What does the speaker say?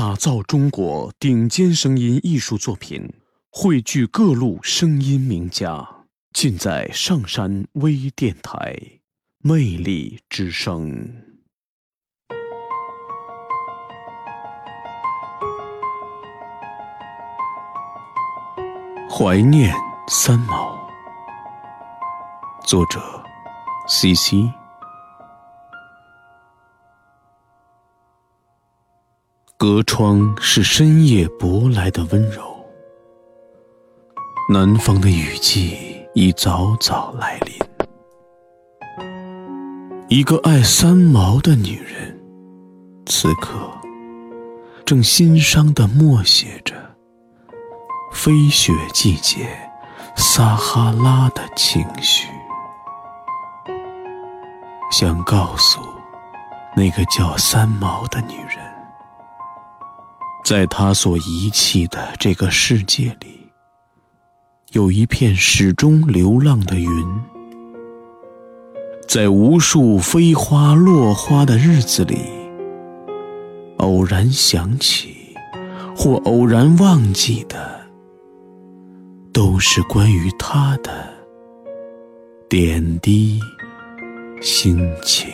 打造中国顶尖声音艺术作品，汇聚各路声音名家，尽在上山微电台，魅力之声。怀念三毛，作者：C C。隔窗是深夜拨来的温柔，南方的雨季已早早来临。一个爱三毛的女人，此刻正心伤的默写着飞雪季节撒哈拉的情绪，想告诉那个叫三毛的女人。在他所遗弃的这个世界里，有一片始终流浪的云，在无数飞花落花的日子里，偶然想起或偶然忘记的，都是关于他的点滴心情。